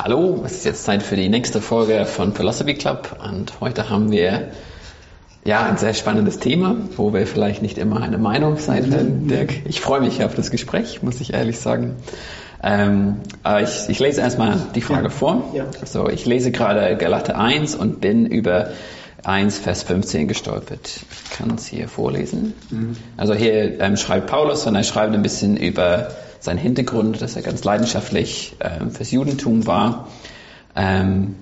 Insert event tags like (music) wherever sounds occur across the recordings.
Hallo, es ist jetzt Zeit für die nächste Folge von Philosophy Club und heute haben wir ja ein sehr spannendes Thema, wo wir vielleicht nicht immer eine Meinung sein werden. Dirk, ich freue mich auf das Gespräch, muss ich ehrlich sagen. Ähm, aber ich, ich lese erstmal die Frage Ja. vor. Ja. So, ich lese gerade Galate 1 und bin über 1 Vers 15 gestolpert. Ich kann es hier vorlesen. Also hier ähm, schreibt Paulus und er schreibt ein bisschen über seinen Hintergrund, dass er ganz leidenschaftlich ähm, fürs Judentum war. Ähm,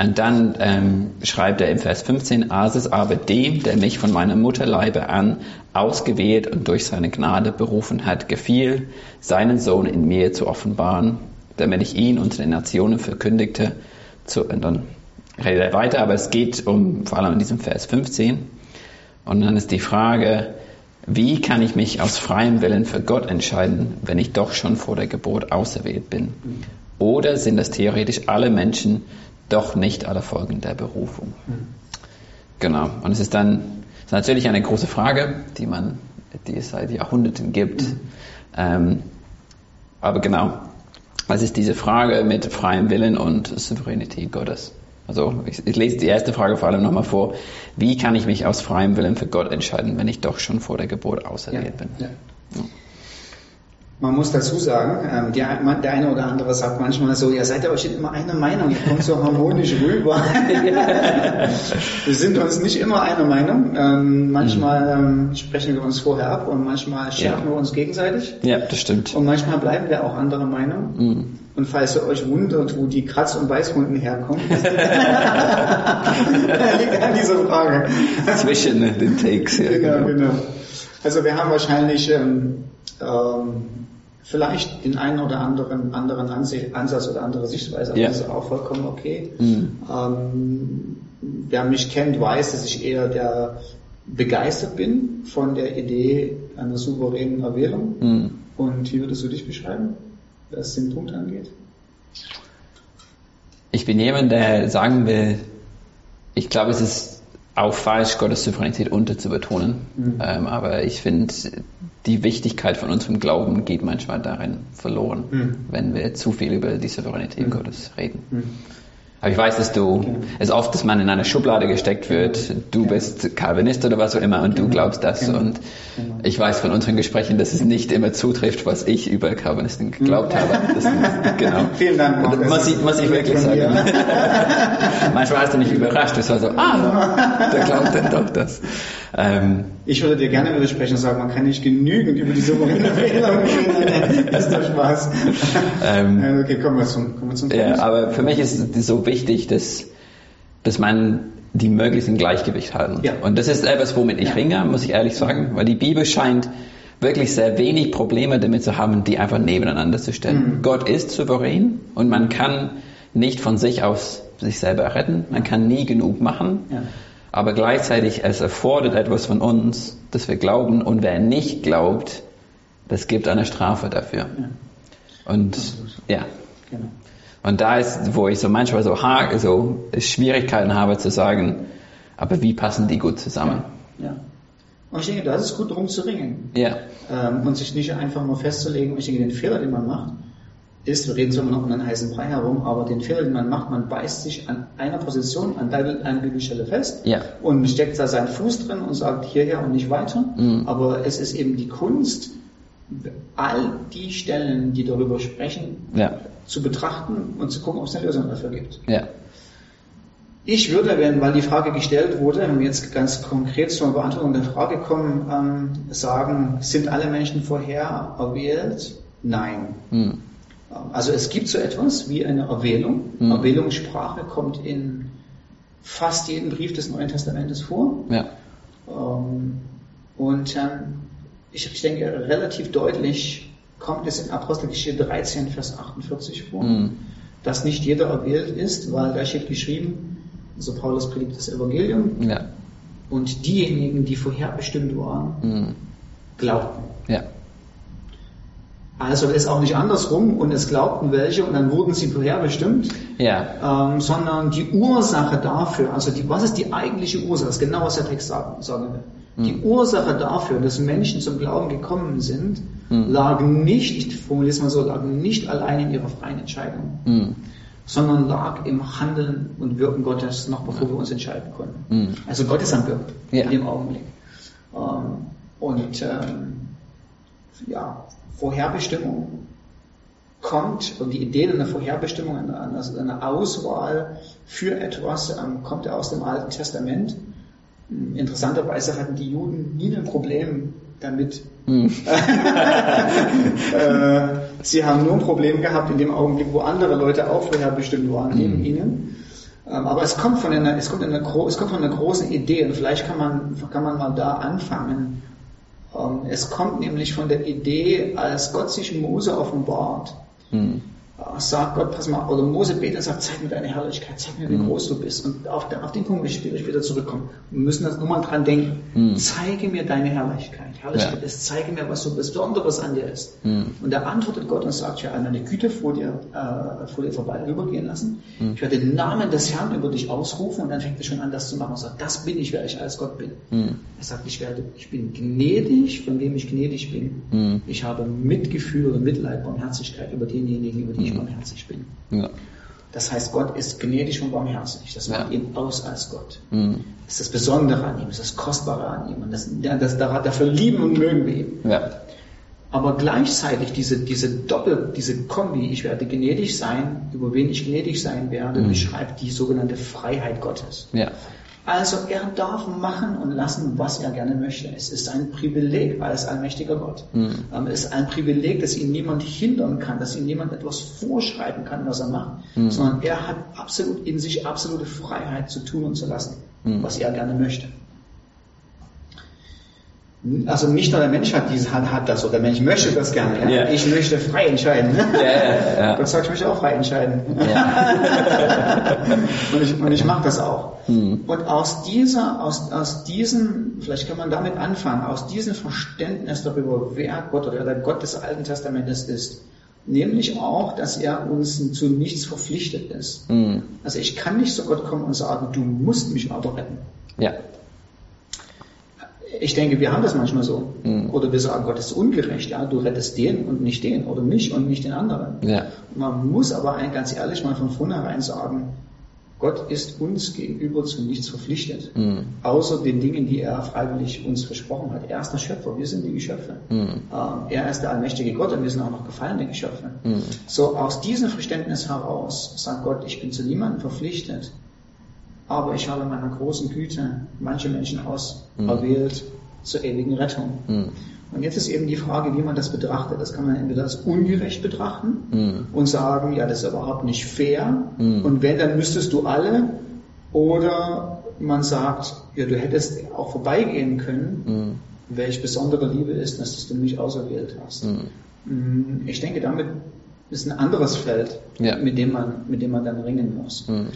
und dann ähm, schreibt er im Vers 15, als es aber dem, der mich von meiner Mutterleibe an ausgewählt und durch seine Gnade berufen hat, gefiel, seinen Sohn in mir zu offenbaren, damit ich ihn unter den Nationen verkündigte. Zu, und dann redet er weiter, aber es geht um vor allem in diesem Vers 15. Und dann ist die Frage, wie kann ich mich aus freiem Willen für Gott entscheiden, wenn ich doch schon vor der Geburt auserwählt bin? Oder sind das theoretisch alle Menschen doch nicht alle Folgen der Berufung? Genau. Und es ist dann es ist natürlich eine große Frage, die man, die es seit Jahrhunderten gibt. Ähm, aber genau, was ist diese Frage mit freiem Willen und Souveränität Gottes? Also ich, ich lese die erste Frage vor allem nochmal vor. Wie kann ich mich aus freiem Willen für Gott entscheiden, wenn ich doch schon vor der Geburt auserwählt bin? Ja. Man muss dazu sagen, ähm, der eine oder andere sagt manchmal so, ihr seid ja euch immer einer Meinung, ihr kommt so harmonisch rüber. (laughs) wir sind uns nicht immer einer Meinung. Ähm, manchmal ähm, sprechen wir uns vorher ab und manchmal schimpfen Ja. wir uns gegenseitig. Ja, das stimmt. Und manchmal bleiben wir auch anderer Meinung. Mhm. Und falls ihr euch wundert, wo die Kratz- und Weißhunden herkommen, (laughs) liegt an dieser Frage. Zwischen den Takes. Ja, Genau, genau. Also wir haben wahrscheinlich ähm, ähm, vielleicht den einen oder anderen anderen Ansatz oder andere Sichtweise, aber Ja. das ist auch vollkommen okay. Mhm. Ähm, wer mich kennt, weiß, dass ich eher der begeistert bin von der Idee einer souveränen Erwählung. Mhm. Und wie würdest du dich beschreiben, was den Punkt angeht? Ich bin jemand, der sagen will, ich glaube, es ist auch falsch, Gottes Souveränität unterzubetonen. Mhm. Ähm, aber ich finde, die Wichtigkeit von unserem Glauben geht manchmal darin verloren, Mhm. wenn wir zu viel über die Souveränität Mhm. Gottes reden. Aber ich weiß, dass du, Okay. es oft, dass man in eine Schublade gesteckt wird, du bist Calvinist oder was auch immer und du Genau. glaubst das. Genau. Und Genau. ich weiß von unseren Gesprächen, dass es nicht immer zutrifft, was ich über Calvinisten geglaubt habe. Das, genau. (laughs) Vielen Dank. Muss ich, muss ich wirklich sagen. (laughs) Manchmal hast du mich überrascht. Es war so, ah, (laughs) der glaubt denn doch das. Ähm, Ich würde dir gerne widersprechen und sagen, man kann nicht genügend über die souveräne Wählung reden. Das ist doch Spaß. ähm, okay, kommen wir zum, kommen wir zum Punkt. ja, aber für mich ist so wichtig, dass, dass man die möglichst im Gleichgewicht halten. Ja. Und das ist etwas, womit ich Ja. ringe, muss ich ehrlich sagen, weil die Bibel scheint wirklich sehr wenig Probleme damit zu haben, die einfach nebeneinander zu stellen. Mhm. Gott ist souverän und man kann nicht von sich aus sich selber retten. Man kann nie genug machen. Ja. Aber gleichzeitig, es erfordert etwas von uns, dass wir glauben. Und wer nicht glaubt, das gibt eine Strafe dafür. Ja. Und ja, Genau. Und da ist, wo ich so manchmal so, ha, so Schwierigkeiten habe zu sagen, aber wie passen die gut zusammen? Ja. Und ich denke, da ist es gut, darum zu ringen. Ja, Ähm, und sich nicht einfach nur festzulegen. Ich denke, den Fehler, den man macht, ist, wir reden zwar immer noch um einen heißen Brei herum, aber den Fehler, den man macht, man beißt sich an einer Position, an einer Bibelstelle fest Ja. und steckt da seinen Fuß drin und sagt hierher und nicht weiter. Mhm. Aber es ist eben die Kunst, all die Stellen, die darüber sprechen, ja, zu betrachten und zu gucken, ob es eine Lösung dafür gibt. ja, Ich würde, wenn, weil die Frage gestellt wurde, wenn wir jetzt ganz konkret zur Beantwortung der Frage kommen, ähm, sagen, sind alle Menschen vorher erwählt? Nein. hm, Also es gibt so etwas wie eine Erwählung. Mhm. Erwählungssprache kommt in fast jedem Brief des Neuen Testamentes vor. ja, Ähm, Und ähm, ich, ich denke, relativ deutlich kommt es in Apostelgeschichte 13, Vers 48 vor. Hm, dass nicht jeder erwählt ist, weil da steht geschrieben, also Paulus predigt das Evangelium ja, und diejenigen, die vorherbestimmt waren, hm, glaubten. ja, Also ist auch nicht andersrum und es glaubten welche und dann wurden sie vorherbestimmt, ja, ähm, sondern die Ursache dafür, also die, was ist die eigentliche Ursache, das ist genau was der Text sagen, sagen will. Die Ursache dafür, dass Menschen zum Glauben gekommen sind, mhm. lagen nicht, formulieren wir so, lagen nicht allein in ihrer freien Entscheidung, mhm. sondern lag im Handeln und Wirken Gottes, noch bevor wir uns entscheiden konnten. Mhm. Also Gott ist am Wirken ja. in dem Augenblick. Ähm, und ähm, ja, Vorherbestimmung kommt, und die Idee einer Vorherbestimmung, einer, einer Auswahl für etwas, ähm, kommt ja aus dem Alten Testament. Hm, interessanterweise hatten die Juden nie ein Problem damit. Hm. äh, sie haben nur ein Problem gehabt in dem Augenblick, wo andere Leute auch vorherbestimmt waren, neben hm. ihnen. Ähm, aber es kommt von einer, es kommt, einer, es kommt von einer großen Idee und vielleicht kann man, kann man mal da anfangen. Ähm, es kommt nämlich von der Idee, als Gott sich Mose offenbart, hm. Sagt Gott, pass mal, oder Mose betet und sagt, zeig mir deine Herrlichkeit, zeig mir, wie hm. groß du bist. Und auf, der, auf den Punkt möchte ich wieder zurückkommen. Wir müssen das nur mal dran denken. Hm. Zeige mir deine Herrlichkeit. Herrlichkeit ja. ist, zeige mir, was so Besonderes an dir ist. Hm. Und da antwortet Gott und sagt, ich werde eine Güte vor dir, äh, vor dir vorbei rübergehen lassen. Hm. Ich werde den Namen des Herrn über dich ausrufen und dann fängt er schon an, das zu machen und sagt, das bin ich, wer ich als Gott bin. Hm. Er sagt, ich werde, ich bin gnädig, von wem ich gnädig bin. Hm. Ich habe Mitgefühl und Mitleid, Barmherzigkeit über denjenigen, über die ich barmherzig bin. Ja. Das heißt, Gott ist gnädig und barmherzig. Das macht ja. ihn aus als Gott. Mhm. Das ist das Besondere an ihm, das ist das Kostbare an ihm. Und das, das, dafür lieben und mögen wir ihn. Ja. Aber gleichzeitig diese, diese Doppel, diese Kombi, ich werde gnädig sein, über wen ich gnädig sein werde, mhm. beschreibt die sogenannte Freiheit Gottes. Ja. Also er darf machen und lassen, was er gerne möchte. Es ist ein Privileg als allmächtiger Gott. Mhm. Es ist ein Privileg, dass ihn niemand hindern kann, dass ihm niemand etwas vorschreiben kann, was er macht, mhm. sondern er hat absolut in sich absolute Freiheit zu tun und zu lassen, mhm. was er gerne möchte. Also nicht nur der Mensch hat, diese, hat, hat das, oder der Mensch möchte das gerne. Ja? Yeah. Ich möchte frei entscheiden. Yeah, yeah. Gott sagt, ich möchte auch frei entscheiden. (laughs) und ich, und ich mache das auch. Mhm. Und aus dieser, aus, aus diesem, vielleicht kann man damit anfangen, aus diesem Verständnis darüber, wer Gott oder der Gott des Alten Testamentes ist, nämlich auch, dass er uns zu nichts verpflichtet ist. Mhm. Also ich kann nicht zu Gott kommen und sagen, du musst mich aber retten. Ja. Ich denke, wir haben das manchmal so. Mhm. Oder wir sagen, Gott ist ungerecht, ja, du rettest den und nicht den oder mich und nicht den anderen. Ja. Man muss aber ganz ehrlich mal von vornherein sagen, Gott ist uns gegenüber zu nichts verpflichtet, mhm. außer den Dingen, die er freiwillig uns versprochen hat. Er ist der Schöpfer, wir sind die Geschöpfe. Mhm. er ist der allmächtige Gott und wir sind auch noch gefallene Geschöpfe. Mhm. So aus diesem Verständnis heraus sagt Gott, ich bin zu niemandem verpflichtet, aber ich habe meiner großen Güte manche Menschen auserwählt mhm. zur ewigen Rettung. Mhm. Und jetzt ist eben die Frage, wie man das betrachtet. Das kann man entweder als ungerecht betrachten mhm. und sagen, ja, das ist überhaupt nicht fair. Mhm. Und wenn, dann müsstest du alle. Oder man sagt, ja, du hättest auch vorbeigehen können. Mhm. Welch besondere Liebe ist, dass du mich auserwählt hast. Ich denke, damit ist ein anderes Feld, ja. mit, dem man, mit dem man dann ringen muss. Mhm.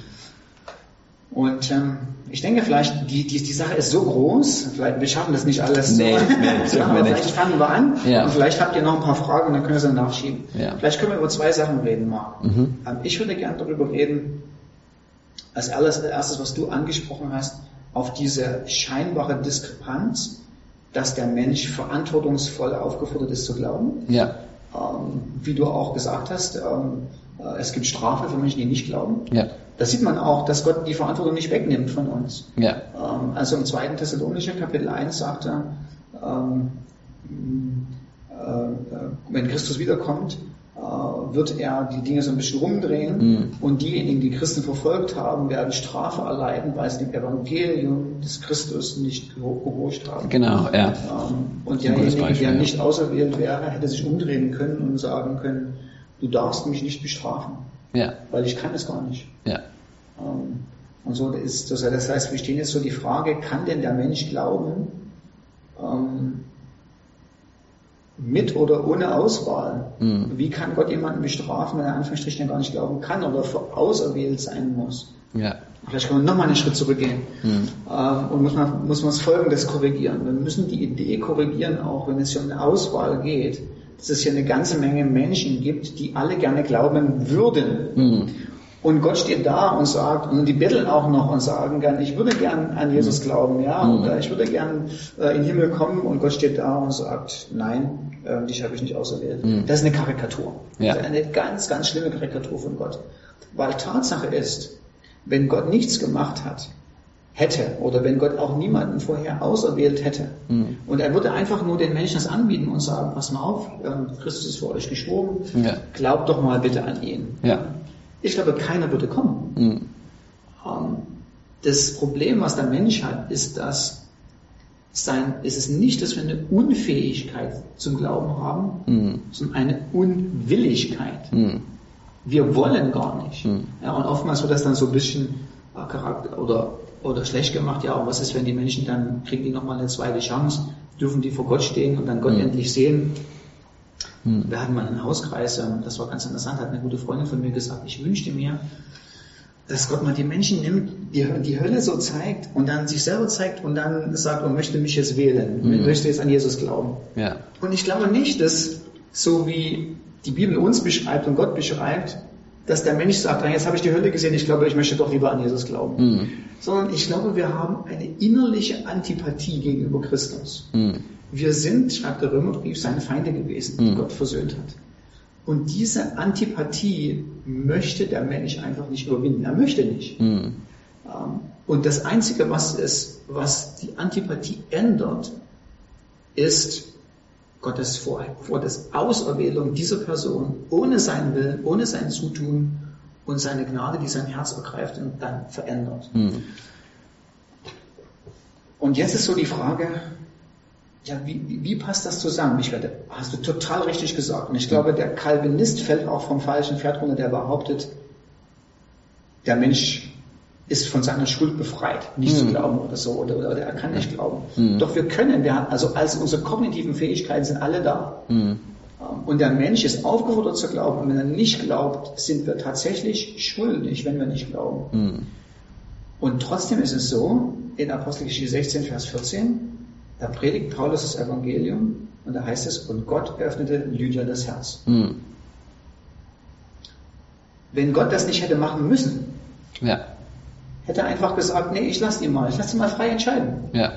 Und ähm, ich denke vielleicht, die, die, die Sache ist so groß, vielleicht, wir schaffen das nicht alles nee, so. Nee, so (laughs) aber vielleicht fangen wir an ja. und vielleicht habt ihr noch ein paar Fragen und dann können wir sie nachschieben. Ja. Vielleicht können wir über zwei Sachen reden, Marc. Mhm. Ähm, ich würde gerne darüber reden, als erstes, was du angesprochen hast, auf diese scheinbare Diskrepanz, dass der Mensch verantwortungsvoll aufgefordert ist zu glauben. Ja. Ähm, wie du auch gesagt hast, ähm, äh, es gibt Strafe für Menschen, die nicht glauben. Ja. Da sieht man auch, dass Gott die Verantwortung nicht wegnimmt von uns. Ja. Ähm, also im zweiten Thessalonischer Kapitel 1 sagt er, ähm, äh, wenn Christus wiederkommt, äh, wird er die Dinge so ein bisschen rumdrehen mhm. und diejenigen, die Christen verfolgt haben, werden Strafe erleiden, weil sie dem Evangelium des Christus nicht gehorcht haben. Genau, ja. Ähm, und derjenige, der nicht auserwählt wäre, hätte sich umdrehen können und sagen können, du darfst mich nicht bestrafen. Ja. Weil ich kann es gar nicht. Ja. Ähm, und so ist das, das heißt, wir stehen jetzt so die Frage, kann denn der Mensch glauben, ähm, mit oder ohne Auswahl? Mhm. Wie kann Gott jemanden bestrafen, wenn er Anführungsstrichen gar nicht glauben kann oder auserwählt sein muss? Ja. Vielleicht können wir nochmal einen Schritt zurückgehen mhm. ähm, und muss man, muss man das Folgendes korrigieren. Wir müssen die Idee korrigieren, auch wenn es hier um eine Auswahl geht dass es hier eine ganze Menge Menschen gibt, die alle gerne glauben würden. Mhm. Und Gott steht da und sagt, und die betteln auch noch und sagen gern, ich würde gern an Jesus mhm. glauben, ja, mhm. oder ich würde gern äh, in den Himmel kommen und Gott steht da und sagt, nein, äh, dich habe ich nicht auserwählt. Mhm. Das ist eine Karikatur. Ja. Das ist eine ganz, ganz schlimme Karikatur von Gott. Weil Tatsache ist, wenn Gott nichts gemacht hat, hätte oder wenn Gott auch niemanden vorher auserwählt hätte mhm. und er würde einfach nur den Menschen das anbieten und sagen, pass mal auf, ähm, Christus ist für euch gestorben, ja. glaubt doch mal bitte an ihn. Ja. Ich glaube, keiner würde kommen. Mhm. Ähm, das Problem, was der Mensch hat, ist, dass sein, ist es nicht, dass wir eine Unfähigkeit zum Glauben haben, mhm. sondern eine Unwilligkeit. Mhm. Wir wollen gar nicht. Mhm. Ja, und oftmals wird das dann so ein bisschen äh, Charakter oder, oder schlecht gemacht. Ja, und was ist, wenn die Menschen dann kriegen die nochmal eine zweite Chance, dürfen die vor Gott stehen und dann Gott mhm. endlich sehen. Mhm. Wir hatten mal einen Hauskreis, ähm, das war ganz interessant, hat eine gute Freundin von mir gesagt, ich wünschte mir, dass Gott mal die Menschen nimmt, die, die Hölle so zeigt und dann sich selber zeigt und dann sagt, man möchte mich jetzt wählen, mhm. möchte jetzt an Jesus glauben. Ja. Und ich glaube nicht, dass so wie die Bibel uns beschreibt und Gott beschreibt, dass der Mensch sagt, ah, jetzt habe ich die Hölle gesehen, ich glaube, ich möchte doch lieber an Jesus glauben. Mhm. Sondern ich glaube, wir haben eine innerliche Antipathie gegenüber Christus. Mhm. Wir sind, schreibt der Römerbrief, seine Feinde gewesen, die mhm. Gott versöhnt hat. Und diese Antipathie möchte der Mensch einfach nicht überwinden. Er möchte nicht. Mhm. Und das Einzige, was es, was die Antipathie ändert, ist Gottes vor, Gottes Auserwählung dieser Person ohne seinen Willen, ohne sein Zutun und seine Gnade, die sein Herz ergreift und dann verändert. Mhm. Und jetzt ist so die Frage, ja, wie, wie passt das zusammen? Ich werde, hast du total richtig gesagt. Und ich glaube, der Calvinist fällt auch vom falschen Pferd runter, der behauptet, der Mensch ist von seiner Schuld befreit, nicht mhm. zu glauben oder so, oder, oder, er kann nicht glauben. Mhm. Doch wir können, wir, also, also unsere kognitiven Fähigkeiten sind alle da. Mhm. Und der Mensch ist aufgefordert zu glauben. Und wenn er nicht glaubt, sind wir tatsächlich schuldig, wenn wir nicht glauben. Mhm. Und trotzdem ist es so, in Apostelgeschichte 16, Vers 14, da predigt Paulus das Evangelium und da heißt es, und Gott öffnete Lydia das Herz. Mhm. Wenn Gott das nicht hätte machen müssen, ja. Hätte einfach gesagt, nee, ich lasse ihn mal, ich lasse ihn mal frei entscheiden. Ja.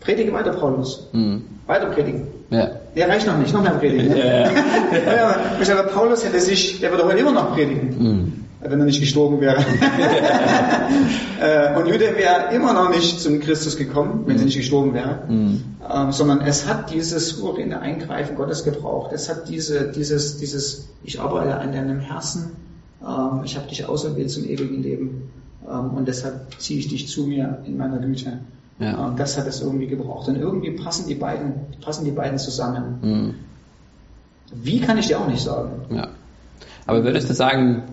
Predige weiter, Paulus. Mhm. Weiter predigen. Ja. Der reicht noch nicht, noch mehr predigen. Ne? Ja. ja. (laughs) ja. Paulus hätte sich, der würde heute immer noch predigen. Mhm wenn er nicht gestorben wäre. (laughs) (laughs) Äh, und Jude wäre immer noch nicht zum Christus gekommen, wenn sie nicht gestorben wäre, mhm. ähm, sondern es hat dieses souveräne Eingreifen Gottes gebraucht. Es hat diese, dieses, dieses, ich arbeite an deinem Herzen, ähm, ich habe dich auserwählt zum ewigen Leben und deshalb ziehe ich dich zu mir in meiner Güte. Ja. Und das hat es irgendwie gebraucht. Und irgendwie passen die beiden, passen die beiden zusammen. Mhm. Wie kann ich dir auch nicht sagen. Ja. Aber würdest du sagen,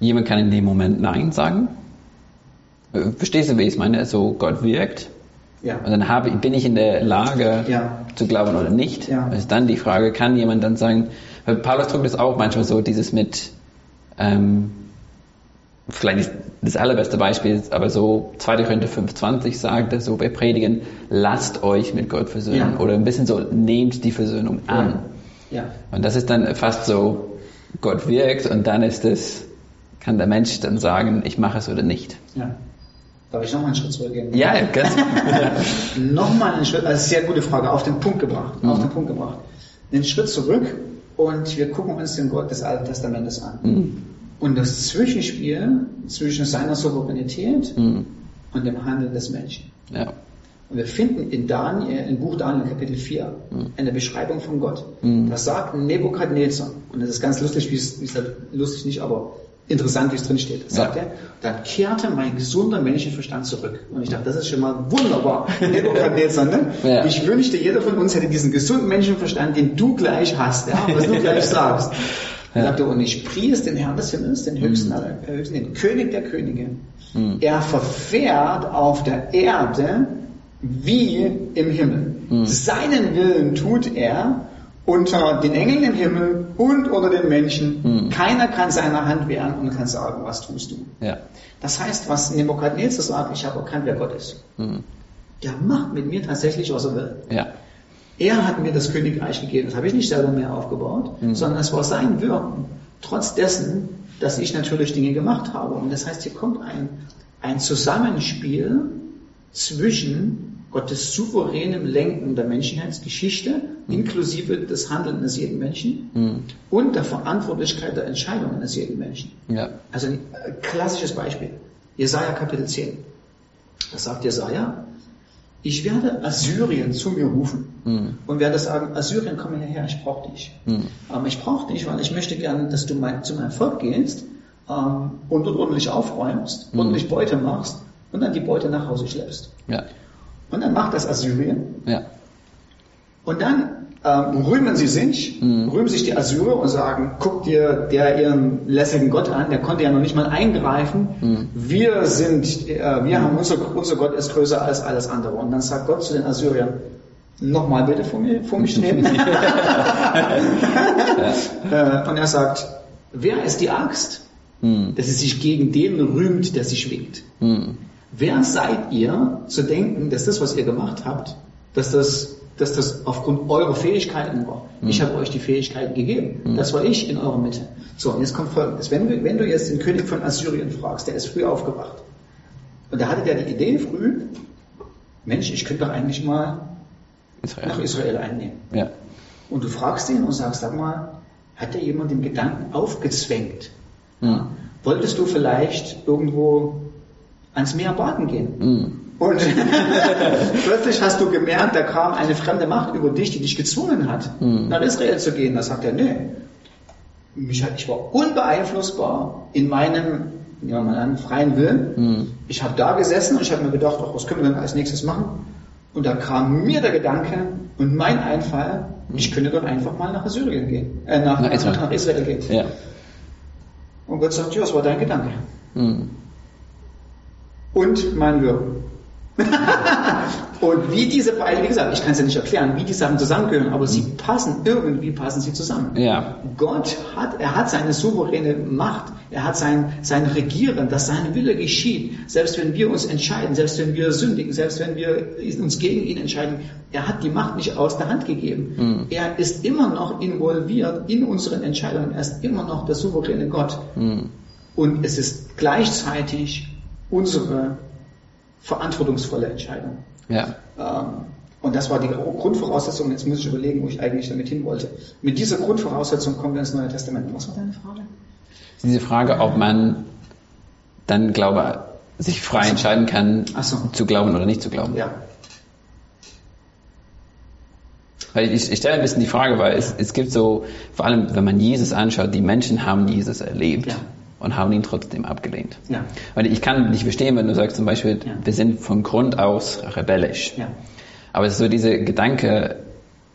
Jemand kann in dem Moment Nein sagen. Äh, verstehst du, wie ich es meine? So, Gott wirkt. Ja. Und dann habe, bin ich in der Lage ja. zu glauben oder nicht. Ja. Das ist dann die Frage, kann jemand dann sagen, weil Paulus drückt es auch manchmal so, dieses mit, ähm, vielleicht nicht das allerbeste Beispiel, aber so 2. Korinther 5,20 sagt er so, wir predigen, lasst euch mit Gott versöhnen. Ja. Oder ein bisschen so, nehmt die Versöhnung an. Ja. Und das ist dann fast so, Gott wirkt und dann ist es, kann der Mensch dann sagen, ich mache es oder nicht. Ja. Darf ich nochmal einen Schritt zurückgehen? Ja, ganz. (laughs) nochmal einen Schritt, also sehr gute Frage, auf den Punkt gebracht, mhm. auf den Punkt gebracht. Einen Schritt zurück und wir gucken uns den Gott des Alten Testamentes an. Mhm. Und das Zwischenspiel zwischen seiner Souveränität mhm. und dem Handeln des Menschen. Ja. Und wir finden in Daniel, im Buch Daniel Kapitel 4, mhm. eine Beschreibung von Gott. Mhm. Das sagt Nebukadnezar, und das ist ganz lustig, wie es, wie es lustig nicht, aber interessant, wie es drin steht. Sagt ja. er, dann kehrte mein gesunder Menschenverstand zurück. Und ich dachte, das ist schon mal wunderbar. (laughs) ne? ja. Ich wünschte, jeder von uns hätte diesen gesunden Menschenverstand, den du gleich hast, ja, was du gleich (laughs) sagst. Ja. Er sagte, und ich pries den Herrn des Himmels, den höchsten, mhm. höchsten den König der Könige. Mhm. Er verfährt auf der Erde wie im Himmel. Mhm. Seinen Willen tut er unter den Engeln im Himmel und unter den Menschen. Hm. Keiner kann seiner Hand wehren und kann sagen, was tust du. Ja. Das heißt, was Nebukadnezar sagt, ich habe erkannt, wer Gott ist. Hm. Der macht mit mir tatsächlich, was er will. Ja. Er hat mir das Königreich gegeben. Das habe ich nicht selber mehr aufgebaut, hm. sondern es war sein Wirken. Trotz dessen, dass ich natürlich Dinge gemacht habe. Und das heißt, hier kommt ein, ein Zusammenspiel zwischen Gottes souveränem Lenken der Menschheitsgeschichte, inklusive des Handelns eines jeden Menschen Mhm. und der Verantwortlichkeit der Entscheidungen eines jeden Menschen. Ja. Also ein klassisches Beispiel. Jesaja Kapitel 10. Da sagt Jesaja, ich werde Assyrien zu mir rufen Mhm. und werde sagen, Assyrien, komm hierher, ich brauche dich. Mhm. Aber ich brauche dich, weil ich möchte gerne, dass du mein, zu meinem Volk gehst ähm, und dort ordentlich aufräumst, Mhm. ordentlich Beute machst und dann die Beute nach Hause schleppst. Ja. Und dann macht das Assyrien Ja. und dann ähm, rühmen sie sich, Mhm. rühmen sich die Assyrer und sagen, guck dir der ihren lässigen Gott an, der konnte ja noch nicht mal eingreifen. Mhm. Wir sind, äh, wir haben unser, unser Gott ist größer als alles andere. Und dann sagt Gott zu den Assyriern, nochmal bitte vor mir, vor mich treten. (laughs) (laughs) äh, und er sagt, wer ist die Axt, Mhm. dass sie sich gegen den rühmt, der sie schwingt? Mhm. Wer seid ihr zu denken, dass das, was ihr gemacht habt, dass das, dass das aufgrund eurer Fähigkeiten war? Ich habe euch die Fähigkeiten gegeben. Das war ich in eurer Mitte. So, und jetzt kommt Folgendes. Wenn du, wenn du jetzt den König von Assyrien fragst, der ist früh aufgewacht. Und da hatte der die Idee früh, Mensch, ich könnte doch eigentlich mal Israel. nach Israel einnehmen. Ja. Und du fragst ihn und sagst, sag mal, hat dir jemand den Gedanken aufgezwängt? Mhm. Wolltest du vielleicht irgendwo ans Meer baden gehen? Mhm. Und (laughs) plötzlich hast du gemerkt, da kam eine fremde Macht über dich, die dich gezwungen hat, Mhm. nach Israel zu gehen. Da sagt er, nee, mich hat, ich war unbeeinflussbar in meinem, ja, an, freien Willen. Mhm. Ich habe da gesessen und ich habe mir gedacht, ach, was können wir denn als nächstes machen? Und da kam mir der Gedanke und mein Einfall, ich könnte doch einfach mal nach Syrien gehen, äh, nach, Nach Israel. nach Israel gehen. Ja. Und Gott sagt, ja, was war dein Gedanke? Mhm. Und mein Wirken. (laughs) und wie diese beiden, wie gesagt, ich kann es ja nicht erklären, wie die Sachen zusammengehören, aber sie passen, irgendwie passen sie zusammen. Ja. Gott hat, er hat seine souveräne Macht, er hat sein, sein Regieren, dass sein Wille geschieht, selbst wenn wir uns entscheiden, selbst wenn wir sündigen, selbst wenn wir uns gegen ihn entscheiden, er hat die Macht nicht aus der Hand gegeben. Mhm. Er ist immer noch involviert in unseren Entscheidungen, er ist immer noch der souveräne Gott. Mhm. Und es ist gleichzeitig unsere verantwortungsvolle Entscheidung. Ja. Ähm, und das war die Grundvoraussetzung. Jetzt muss ich überlegen, wo ich eigentlich damit hin wollte. Mit dieser Grundvoraussetzung kommen wir ins Neue Testament. Was war deine Frage? Diese Frage, ob man dann Glaube sich frei entscheiden kann, so. zu glauben oder nicht zu glauben. Ja. Weil ich, ich stelle ein bisschen die Frage, weil es, es gibt so, vor allem wenn man Jesus anschaut, die Menschen haben Jesus erlebt Ja. Und haben ihn trotzdem abgelehnt. Ja. Und ich kann nicht verstehen, wenn du sagst zum Beispiel, Ja. wir sind von Grund aus rebellisch. Ja. Aber es ist so dieser Gedanke,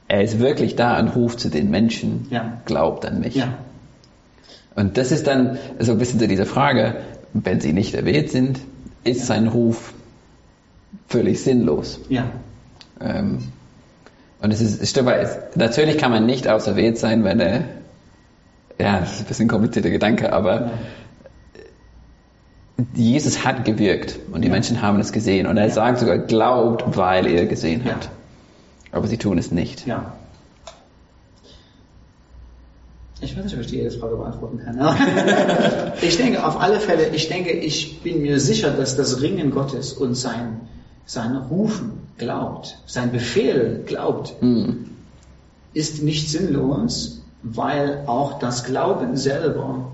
er ist wirklich da und ruft zu den Menschen, Ja. glaubt an mich. Ja. Und das ist dann so ein bisschen so diese Frage, wenn sie nicht erwählt sind, ist sein Ruf völlig sinnlos. Ja. Ähm, und es ist, es stimmt, natürlich kann man nicht auserwählt sein, wenn er, ja, das ist ein bisschen komplizierter Gedanke, aber Ja. Jesus hat gewirkt und die Ja. Menschen haben es gesehen und er sagt sogar, glaubt, weil er gesehen Ja. hat. Aber sie tun es nicht. Ja. Ich weiß nicht, ob ich die jede Frage beantworten kann. (laughs) ich denke, auf alle Fälle, ich denke, ich bin mir sicher, dass das Ringen Gottes und sein, sein Rufen glaubt, sein Befehl glaubt, Hm. ist nicht sinnlos, weil auch das Glauben selber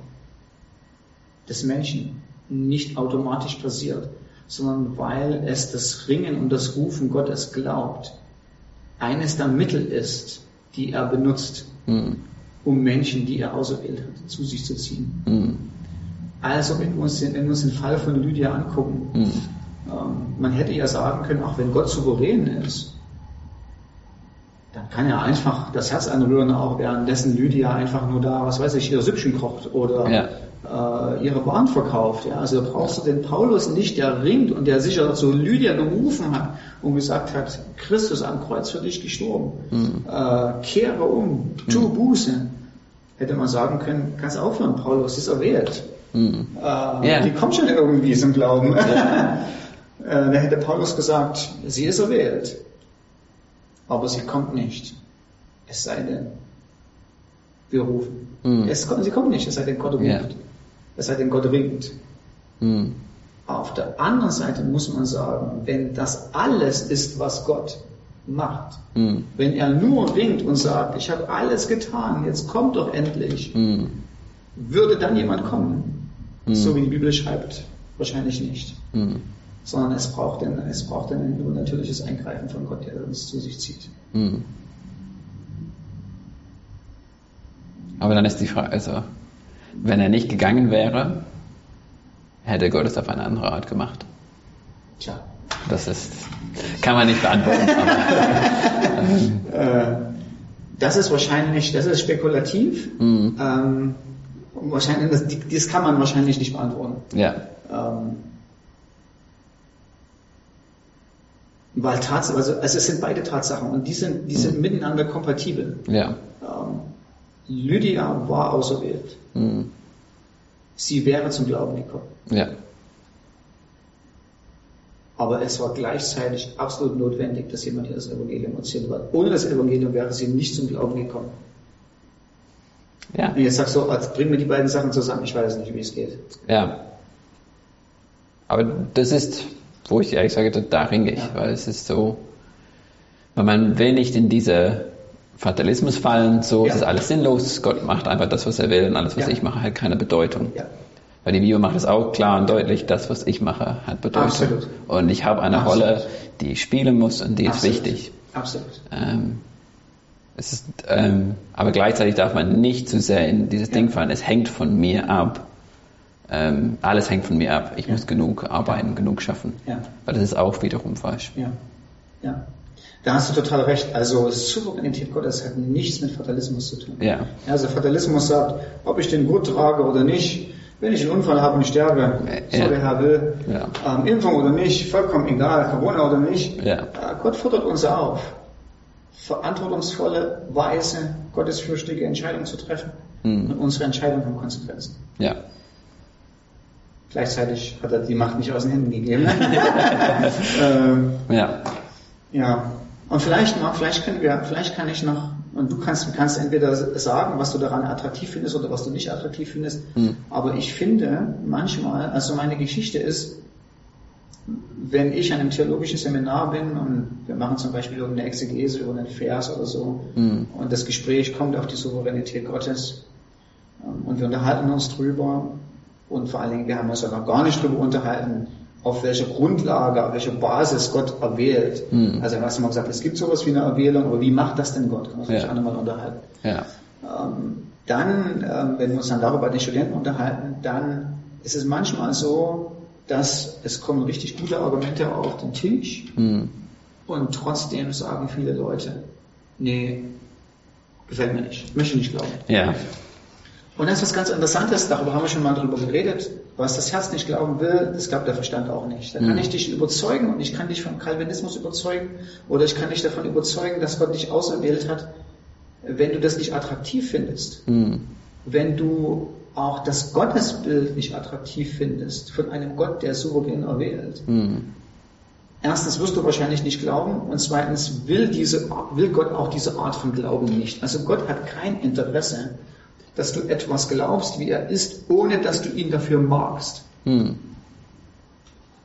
des Menschen nicht automatisch passiert, sondern weil es das Ringen und das Rufen Gottes glaubt, eines der Mittel ist, die er benutzt, Hm. um Menschen, die er auserwählt hat, zu sich zu ziehen. Hm. Also wenn wir uns den, wenn wir uns den Fall von Lydia angucken, Hm. ähm, man hätte ja sagen können, auch wenn Gott souverän ist, dann kann er einfach das Herz anrühren, auch währenddessen Lydia einfach nur da, was weiß ich, ihr Süppchen kocht oder Ja. äh, ihre Waren verkauft. Ja? Also da brauchst du den Paulus nicht, der ringt und der sicher zu Lydia gerufen hat und gesagt hat, Christus am Kreuz für dich gestorben. Hm. Äh, kehre um, tu Buße. Hätte man sagen können, kannst aufhören, Paulus ist erwählt. Hm. Äh, Ja. Die kommt schon irgendwie zum Glauben. (laughs) äh, da hätte Paulus gesagt, sie ist erwählt, aber sie kommt nicht. Es sei denn, wir rufen. Hm. Es, kommt- sie kommt nicht, es sei denn, Gott ruft. Ja. Es sei denn, Gott ringt. Hm. Auf der anderen Seite muss man sagen, wenn das alles ist, was Gott macht, Mhm. wenn er nur winkt und sagt, ich habe alles getan, jetzt kommt doch endlich, Mhm. würde dann jemand kommen? So wie die Bibel schreibt, wahrscheinlich nicht. Sondern es braucht, ein, es braucht ein übernatürliches Eingreifen von Gott, der uns zu sich zieht. Mhm. Aber dann ist die Frage, also, wenn er nicht gegangen wäre, hätte Gott es auf eine andere Art gemacht. Tja, Das ist, kann man nicht beantworten. aber, (laughs) äh, das ist wahrscheinlich, das ist spekulativ. Mhm. Ähm, wahrscheinlich, das, das kann man wahrscheinlich nicht beantworten. ja, Ähm, weil Tatsache, also, also es sind beide Tatsachen und die sind, die sind miteinander kompatibel. ja. Ähm, Lydia war auserwählt. Mhm. Sie wäre zum Glauben gekommen. Ja, Aber es war gleichzeitig absolut notwendig, dass jemand ihr das Evangelium erzählt, weil ohne das Evangelium wäre sie nicht zum Glauben gekommen. ja, Und jetzt sagst du, als bring mir die beiden Sachen zusammen, ich weiß nicht, wie es geht. ja. Aber das ist, wo ich ehrlich sage, da ringe ich, Ja. weil es ist so, weil man will nicht in diese Fatalismus fallen, so Ja. es ist alles sinnlos, Gott macht einfach das, was er will und alles, was Ja. ich mache, hat keine Bedeutung. Ja, Weil die Bibel macht es auch klar und deutlich, das, was ich mache, hat Bedeutung. Absolut. Und ich habe eine Absolut. Rolle, die ich spielen muss und die ist Absolut. wichtig. absolut. Ähm, es ist, ähm, aber gleichzeitig darf man nicht zu sehr in dieses. Ding fallen. Es hängt von mir ab. Ähm, alles hängt von mir ab. Ich Ja. muss genug arbeiten, genug schaffen. Ja. Weil das ist auch wiederum falsch. Ja, ja. Da hast du total recht. Also Souveränität Gottes hat nichts mit Fatalismus zu tun. Ja. Also Fatalismus sagt, ob ich den Gurt trage oder nicht, wenn ich einen Unfall habe und sterbe, so Ja. der Herr will, Ja. ähm, Impfung oder nicht, vollkommen egal, Corona oder nicht. Ja. Äh, Gott fordert uns auf, verantwortungsvolle, weise, gottesfürchtige Entscheidungen zu treffen. Mhm. Und unsere Entscheidungen haben Konsequenzen. Ja. Gleichzeitig hat er die Macht nicht aus den Händen gegeben. (laughs) ähm, Ja. Ja, und vielleicht noch, vielleicht können wir, vielleicht kann ich noch, und du kannst, kannst entweder sagen, was du daran attraktiv findest oder was du nicht attraktiv findest. Hm. Aber ich finde manchmal, also meine Geschichte ist, wenn ich an einem theologischen Seminar bin und wir machen zum Beispiel irgendeine Exegese über einen Vers oder so Hm. und das Gespräch kommt auf die Souveränität Gottes ähm, und wir unterhalten uns drüber und vor allen Dingen, wir haben uns ja noch gar nicht drüber unterhalten, auf welcher Grundlage, auf welcher Basis Gott erwählt. Hm. Also, was mal gesagt, es gibt sowas wie eine Erwählung, aber wie macht das denn Gott? Kann man sich Ja. auch nochmal unterhalten. Ja. Ähm, dann, ähm, wenn wir uns dann darüber bei den Studenten unterhalten, dann ist es manchmal so, dass es kommen richtig gute Argumente auf den Tisch Hm. und trotzdem sagen viele Leute, nee, gefällt mir nicht, möchte nicht glauben. Ja. Und das ist was ganz Interessantes, darüber haben wir schon mal drüber geredet. Was das Herz nicht glauben will, das glaubt der Verstand auch nicht. Da kann Mhm. ich dich überzeugen und ich kann dich vom Calvinismus überzeugen oder ich kann dich davon überzeugen, dass Gott dich auserwählt hat, wenn du das nicht attraktiv findest. Hm. Wenn du auch das Gottesbild nicht attraktiv findest von einem Gott, der souverän erwählt. Hm. Erstens wirst du wahrscheinlich nicht glauben und zweitens will, diese, will Gott auch diese Art von Glauben nicht. Also Gott hat kein Interesse, dass du etwas glaubst, wie er ist, ohne dass du ihn dafür magst. Hm.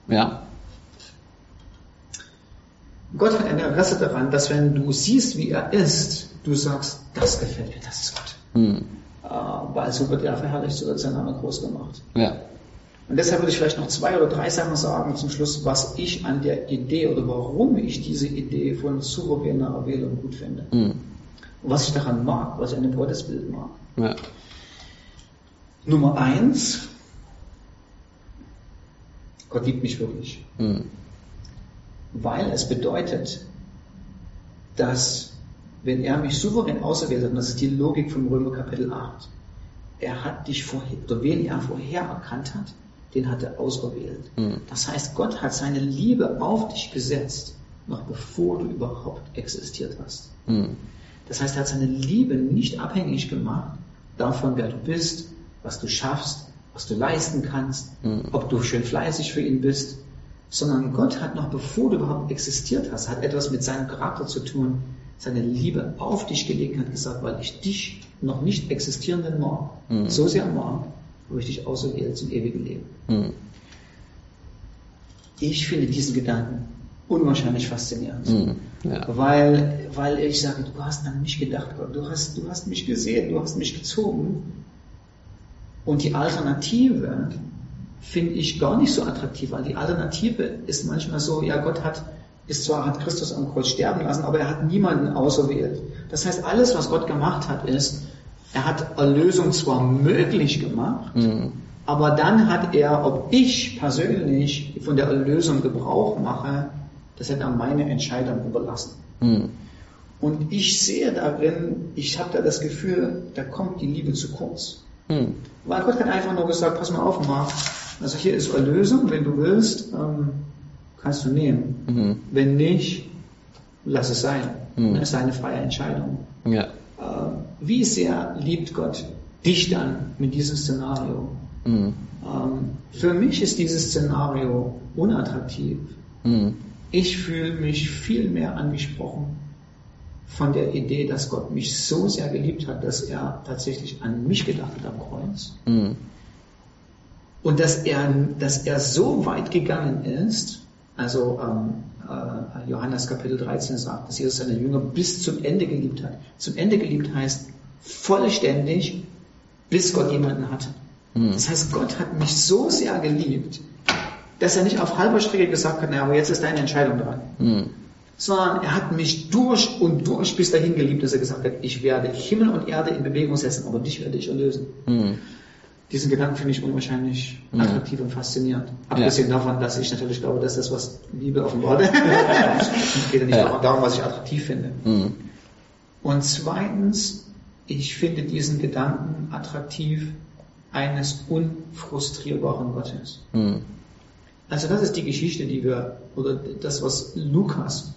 Ja. Gott hat ein Interesse daran, dass wenn du siehst, wie er ist, du sagst, das gefällt mir, das ist Gott. Hm. Äh, weil so wird er verherrlicht, so wird sein Name groß gemacht. Ja. Und deshalb würde ich vielleicht noch zwei oder drei Sachen sagen zum Schluss, was ich an der Idee oder warum ich diese Idee von souveräner Erwählung gut finde. Hm. Und was ich daran mag, was ich an dem Gottesbild mag. Ja. Nummer eins, Gott liebt mich wirklich. Hm. Weil es bedeutet, dass wenn er mich souverän auserwählt hat, und das ist die Logik vom Römer Kapitel 8, er hat dich vorher, oder wen er vorher erkannt hat, den hat er auserwählt. Mhm. Das heißt, Gott hat seine Liebe auf dich gesetzt, noch bevor du überhaupt existiert hast. Hm. Das heißt, er hat seine Liebe nicht abhängig gemacht davon, wer du bist, was du schaffst, was du leisten kannst, Mhm. ob du schön fleißig für ihn bist, sondern Gott hat noch bevor du überhaupt existiert hast, hat etwas mit seinem Charakter zu tun, seine Liebe auf dich gelegt hat gesagt, weil ich dich noch nicht existierenden mag, Mhm. so sehr mag, habe ich dich auserwählt zum ewigen Leben. Hm. ich finde diesen Gedanken unwahrscheinlich faszinierend. Ja. Weil, weil ich sage, du hast an mich gedacht, Gott, du hast, du hast mich gesehen, du hast mich gezogen. Und die Alternative finde ich gar nicht so attraktiv, weil die Alternative ist manchmal so, ja, Gott hat, ist zwar, hat Christus am Kreuz sterben lassen, aber er hat niemanden auserwählt. Das heißt, alles, was Gott gemacht hat, ist, er hat Erlösung zwar möglich gemacht, Mhm. aber dann hat er, ob ich persönlich von der Erlösung Gebrauch mache, das hat er meine Entscheidung überlassen. Mhm. Und ich sehe darin, ich habe da das Gefühl, da kommt die Liebe zu kurz. Mhm. Weil Gott hat einfach nur gesagt, pass mal auf, Mark, also hier ist Erlösung, wenn du willst, ähm, kannst du nehmen. Mhm. Wenn nicht, lass es sein. Mhm. Das ist eine freie Entscheidung. Ja. Äh, wie sehr liebt Gott dich dann mit diesem Szenario? Mhm. Ähm, für mich ist dieses Szenario unattraktiv. Mhm. Ich fühle mich viel mehr angesprochen von der Idee, dass Gott mich so sehr geliebt hat, dass er tatsächlich an mich gedacht hat am Kreuz. Mhm. Und dass er, dass er so weit gegangen ist, also ähm, äh, Johannes Kapitel 13 sagt, dass Jesus seine Jünger bis zum Ende geliebt hat. Zum Ende geliebt heißt vollständig, bis Gott jemanden hatte. Mhm. Das heißt, Gott hat mich so sehr geliebt, dass er nicht auf halber Strecke gesagt hat, naja, aber jetzt ist deine Entscheidung dran. Mhm. Sondern er hat mich durch und durch bis dahin geliebt, dass er gesagt hat, ich werde Himmel und Erde in Bewegung setzen, aber dich werde ich erlösen. Mhm. Diesen Gedanken finde ich unwahrscheinlich Mhm. attraktiv und faszinierend. Abgesehen davon, dass ich natürlich glaube, dass das, was Liebe offenbart, (laughs) geht ja nicht Ja. darum, was ich attraktiv finde. Mhm. Und zweitens, ich finde diesen Gedanken attraktiv eines unfrustrierbaren Gottes. Mhm. Also das ist die Geschichte, die wir, oder das, was Lukas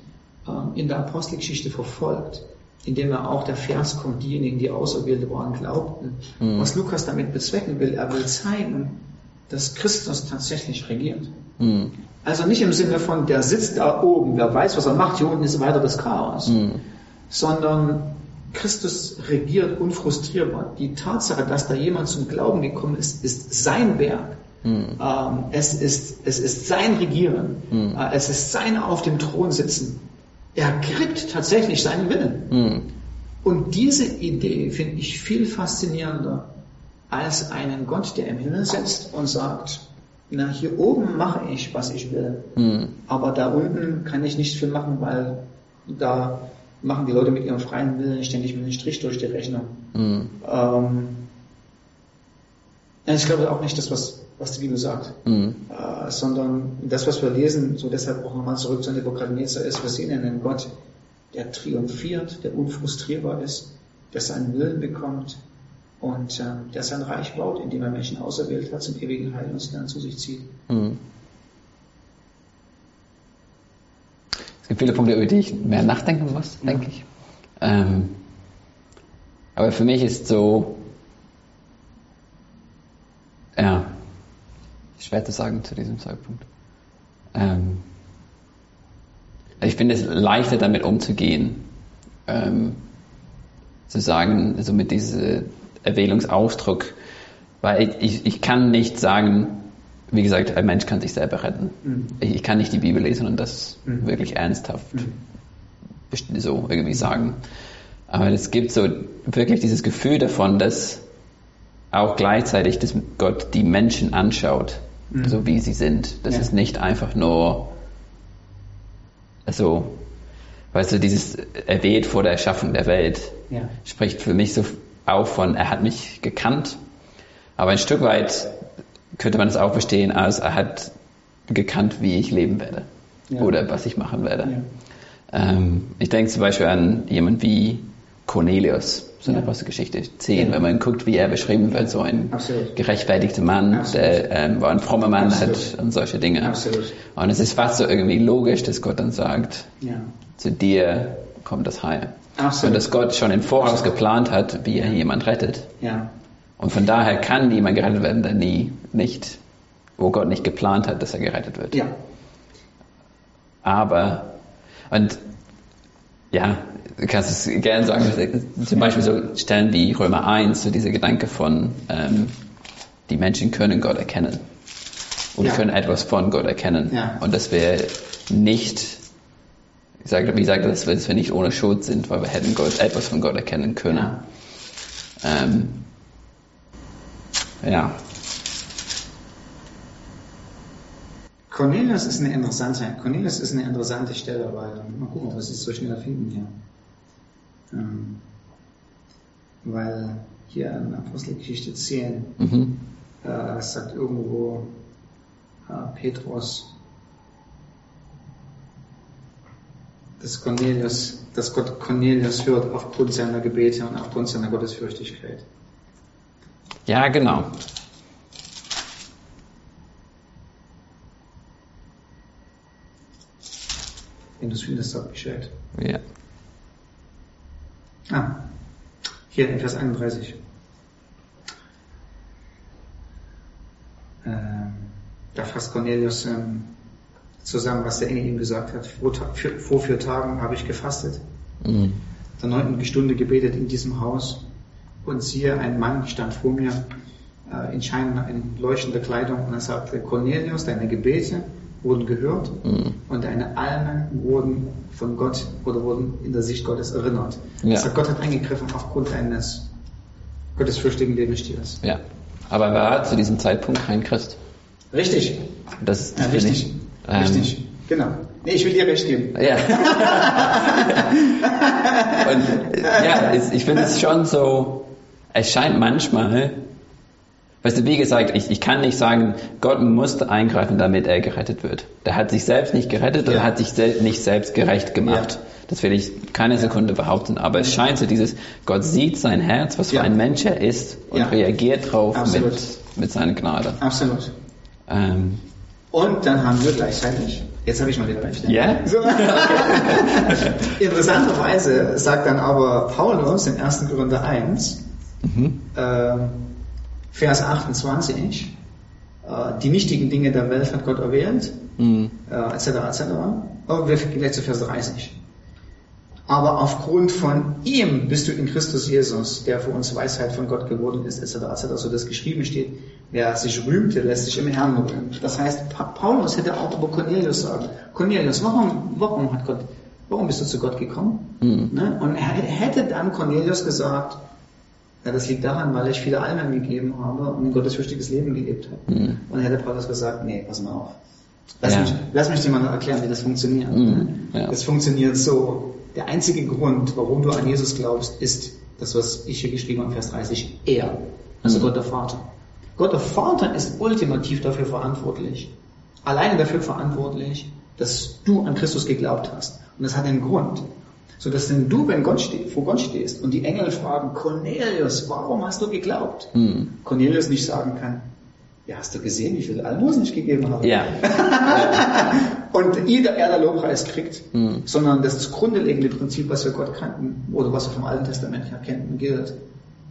ähm, in der Apostelgeschichte verfolgt, indem er auch der Vers kommt, diejenigen, die auserwählt waren, glaubten. Mhm. Was Lukas damit bezwecken will, er will zeigen, dass Christus tatsächlich regiert. Mhm. Also nicht im Sinne von, der sitzt da oben, wer weiß, was er macht, hier unten ist weiter das Chaos, Mhm. sondern Christus regiert unfrustrierbar. Die Tatsache, dass da jemand zum Glauben gekommen ist, ist sein Werk. Mhm. Es, ist, es ist sein Regieren. Mhm. Äh, es ist sein auf dem Thron sitzen. Er kriegt tatsächlich seinen Willen. Mhm. Und diese Idee finde ich viel faszinierender als einen Gott, der im Himmel sitzt und sagt, na, hier oben mache ich, was ich will. Mhm. Aber da unten kann ich nicht viel machen, weil da machen die Leute mit ihrem freien Willen ständig mit einem Strich durch die Rechnung. Mhm. Ähm, ich glaube auch nicht das, was, was die Bibel sagt, Mhm. äh, sondern das, was wir lesen, so deshalb auch nochmal zurück zu Nebuchadnezzar ist, wir sehen einen Gott, der triumphiert, der unfrustrierbar ist, der seinen Willen bekommt und ähm, der sein Reich baut, indem er Menschen auserwählt hat zum ewigen Heil und sie dann zu sich zieht. Mhm. Es gibt viele Punkte, über die ich mehr nachdenken muss, Ja. denke ich. Ähm, aber für mich ist so, ja, schwer zu sagen zu diesem Zeitpunkt. Ähm, ich finde es leichter damit umzugehen, ähm, zu sagen, so mit diesem Erwählungsausdruck, weil ich, ich kann nicht sagen, wie gesagt, ein Mensch kann sich selber retten. Mhm. Ich, ich kann nicht die Bibel lesen und das Mhm. wirklich ernsthaft Mhm. so irgendwie sagen. Aber es gibt so wirklich dieses Gefühl davon, dass auch gleichzeitig dass Gott die Menschen anschaut, Mhm. so wie sie sind. Das Ja. ist nicht einfach nur so, weißt du, dieses erwählt vor der Erschaffung der Welt Ja. spricht für mich so auf von, er hat mich gekannt, aber ein Stück weit könnte man es auch verstehen als, er hat gekannt, wie ich leben werde Ja. oder was ich machen werde. Ähm, ich denke zum Beispiel an jemand wie Cornelius, so eine Ja. Apostelgeschichte 10, Ja. wenn man guckt, wie er beschrieben wird, so ein Absolut. gerechtfertigter Mann, Absolut. der ähm, war ein frommer Mann Absolut. hat und solche Dinge. Und es ist fast so irgendwie logisch, dass Gott dann sagt, Ja. zu dir kommt das Heil. Und dass Gott schon im Voraus geplant hat, wie er jemand rettet. Und von daher kann niemand gerettet werden, der nie nicht, wo Gott nicht geplant hat, dass er gerettet wird. Aber, und ja, du kannst es gerne sagen, zum Beispiel so Stellen wie Römer 1, so dieser Gedanke von, ähm, die Menschen können Gott erkennen. und Ja. können etwas von Gott erkennen. Ja. Und dass wir nicht, ich sage, wie gesagt, dass wir, dass wir nicht ohne Schuld sind, weil wir hätten Gott, etwas von Gott erkennen können. Ja. Ähm, ja. Cornelius ist eine interessante, Cornelius ist eine interessante Stelle, weil, mal gucken, ob wir es so schnell finden hier. Ähm, weil hier in Apostelgeschichte 10 Mhm. äh, sagt irgendwo äh, Petrus, dass Cornelius, dass Gott Cornelius hört aufgrund seiner Gebete und aufgrund seiner Gottesfürchtigkeit. Ja, genau. Findest, sag Bescheid. Ja. Ah, hier in Vers 31. Ähm, da fasst Cornelius ähm, zusammen, was der Engel ihm gesagt hat. Vor, vier- vor vier Tagen habe ich gefastet, Mhm. der neunten Stunde gebetet in diesem Haus und siehe, ein Mann stand vor mir äh, in scheinender, in leuchtender Kleidung und er sagte, Cornelius, deine Gebete wurden gehört Mhm. und deine Almen wurden von Gott oder wurden in der Sicht Gottes erinnert. Ja. Das heißt, Gott hat eingegriffen aufgrund deines gottesfürchtigen Lebensstils. Ja. Aber er war zu diesem Zeitpunkt kein Christ. Richtig. Das ist Ja, richtig. ich, ähm, richtig. Genau. Nee, ich will dir recht geben. Ja. (laughs) Und ja, ich finde es schon so, es scheint manchmal, weißt du, wie gesagt, ich, ich kann nicht sagen, Gott musste eingreifen, damit er gerettet wird. Der hat sich selbst nicht gerettet Ja. und hat sich sel nicht selbst gerecht gemacht. Ja. Das will ich keine Sekunde behaupten, aber es scheint so dieses, Gott sieht sein Herz, was für Ja. ein Mensch er ist und Ja. reagiert drauf Absolut. mit, mit seiner Gnade. Absolut. Ähm, Und dann haben wir gleichzeitig, jetzt habe ich mal wieder recht. Ja? So. (laughs) Interessanterweise sagt dann aber Paulus in 1. Korinther 1, mhm. ähm, Vers 28, äh, die nichtigen Dinge der Welt hat Gott erwählt, Mhm. äh, etc. etc. Aber wir gehen gleich zu Vers 30. Aber aufgrund von ihm bist du in Christus Jesus, der für uns Weisheit von Gott geworden ist, etc. etc. So dass geschrieben steht, wer sich rühmte, lässt sich im Herrn rühmen. Das heißt, Pa- Paulus hätte auch über Cornelius sagen, Cornelius, warum, warum hat Gott, warum bist du zu Gott gekommen? Mhm. Ne? Und er hätte dann Cornelius gesagt, ja, das liegt daran, weil ich viele Almen gegeben habe und ein gottesfürchtiges Leben gelebt habe. Mhm. Und hätte Paulus gesagt, nee, pass mal auf. Lass, Ja. mich, lass mich dir mal erklären, wie das funktioniert. Mhm, ja. Das funktioniert so. Der einzige Grund, warum du an Jesus glaubst, ist das, was ich hier geschrieben habe, Vers 30, er. Also Mhm. Gott der Vater. Gott der Vater ist ultimativ dafür verantwortlich. Alleine dafür verantwortlich, dass du an Christus geglaubt hast. Und das hat einen Grund. So dass denn du, wenn Gott steht, vor Gott stehst und die Engel fragen, Cornelius, warum hast du geglaubt? Mhm. Cornelius nicht sagen kann, ja, hast du gesehen, wie viel Almosen ich gegeben habe? Ja. (laughs) Und jeder er der Lobpreis kriegt, Mhm. sondern das grundlegende Prinzip, was wir Gott kannten oder was wir vom Alten Testament her kennen, gilt.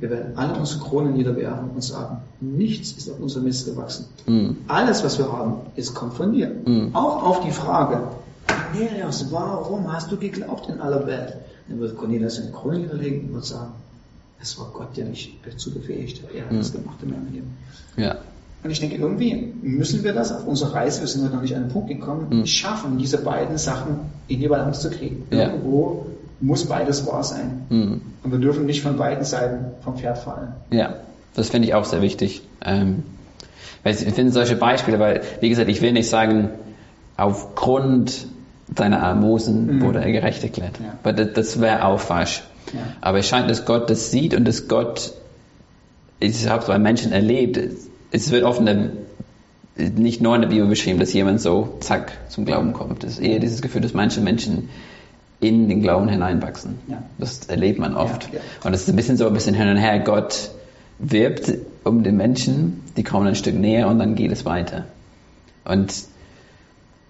Wir werden alle unsere Kronen niederwerfen und sagen, nichts ist auf unserem Mist gewachsen. Mhm. Alles, was wir haben, ist kommt von dir. Mhm. Auch auf die Frage, Cornelius, warum hast du geglaubt in aller Welt? Dann wird Cornelius eine Krone niederlegen und sagen, es war Gott, der mich dazu befähigt hat. Er hat Mhm. es gemacht in meinem Leben. Ja. Und ich denke, irgendwie müssen wir das auf unserer Reise, wir sind heute noch nicht an den Punkt gekommen, Mhm. schaffen, diese beiden Sachen in die Balance zu kriegen. Ja. Irgendwo muss beides wahr sein. Mhm. Und wir dürfen nicht von beiden Seiten vom Pferd fallen. Ja, das finde ich auch sehr wichtig. Ähm, weil ich finde solche Beispiele, weil, wie gesagt, ich will nicht sagen, aufgrund seiner Almosen Mhm. wurde er gerecht erklärt. Ja. Weil das, das wäre auch falsch. Ja. Aber es scheint, dass Gott das sieht und dass Gott, ich habe es bei Menschen erlebt, es wird oft in der, nicht nur in der Bibel beschrieben, dass jemand so, zack, zum Glauben kommt. Es ist eher dieses Gefühl, dass manche Menschen in den Glauben hineinwachsen. Ja. Das erlebt man oft. Und es ist ein bisschen so ein bisschen hin und her. Gott wirbt um den Menschen, die kommen ein Stück näher und dann geht es weiter. Und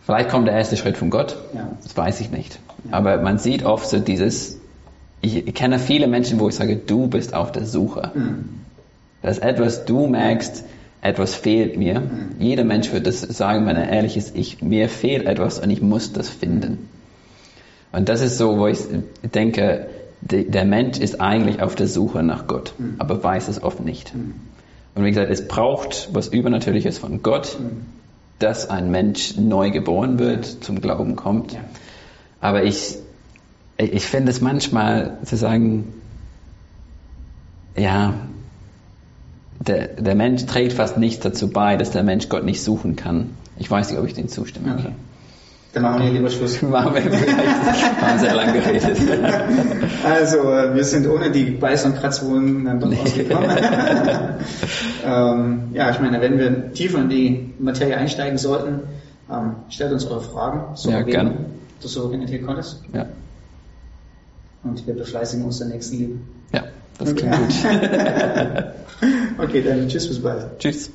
vielleicht kommt der erste Schritt von Gott, Ja. das weiß ich nicht. Aber man sieht oft so dieses, ich kenne viele Menschen, wo ich sage, du bist auf der Suche. Mhm. Das ist etwas, du merkst, etwas fehlt mir. Mhm. Jeder Mensch wird das sagen, wenn er ehrlich ist, ich, mir fehlt etwas und ich muss das finden. Und das ist so, wo ich denke, de- der Mensch ist eigentlich auf der Suche nach Gott, Mhm. aber weiß es oft nicht. Mhm. Und wie gesagt, es braucht was Übernatürliches von Gott, Mhm. Dass ein Mensch neu geboren wird, zum Glauben kommt. Ja. Aber ich, ich finde es manchmal zu sagen, ja, der, der Mensch trägt fast nichts dazu bei, dass der Mensch Gott nicht suchen kann. Ich weiß nicht, ob ich dem zustimme. Okay. Dann machen wir hier lieber Schluss. (laughs) Machen wir vielleicht, haben sehr lang geredet. (laughs) Also, äh, wir sind ohne die Beiß- und Kratzwunden dann doch rausgekommen. (laughs) ähm, ja, ich meine, wenn wir tiefer in die Materie einsteigen sollten, ähm, stellt uns eure Fragen, so Ja, wie gern. du so organisiert konntest. Ja, Und wir befleißigen uns der nächsten Liebe. ja das klingt gut. Okay, dann tschüss, bis bald. Tschüss.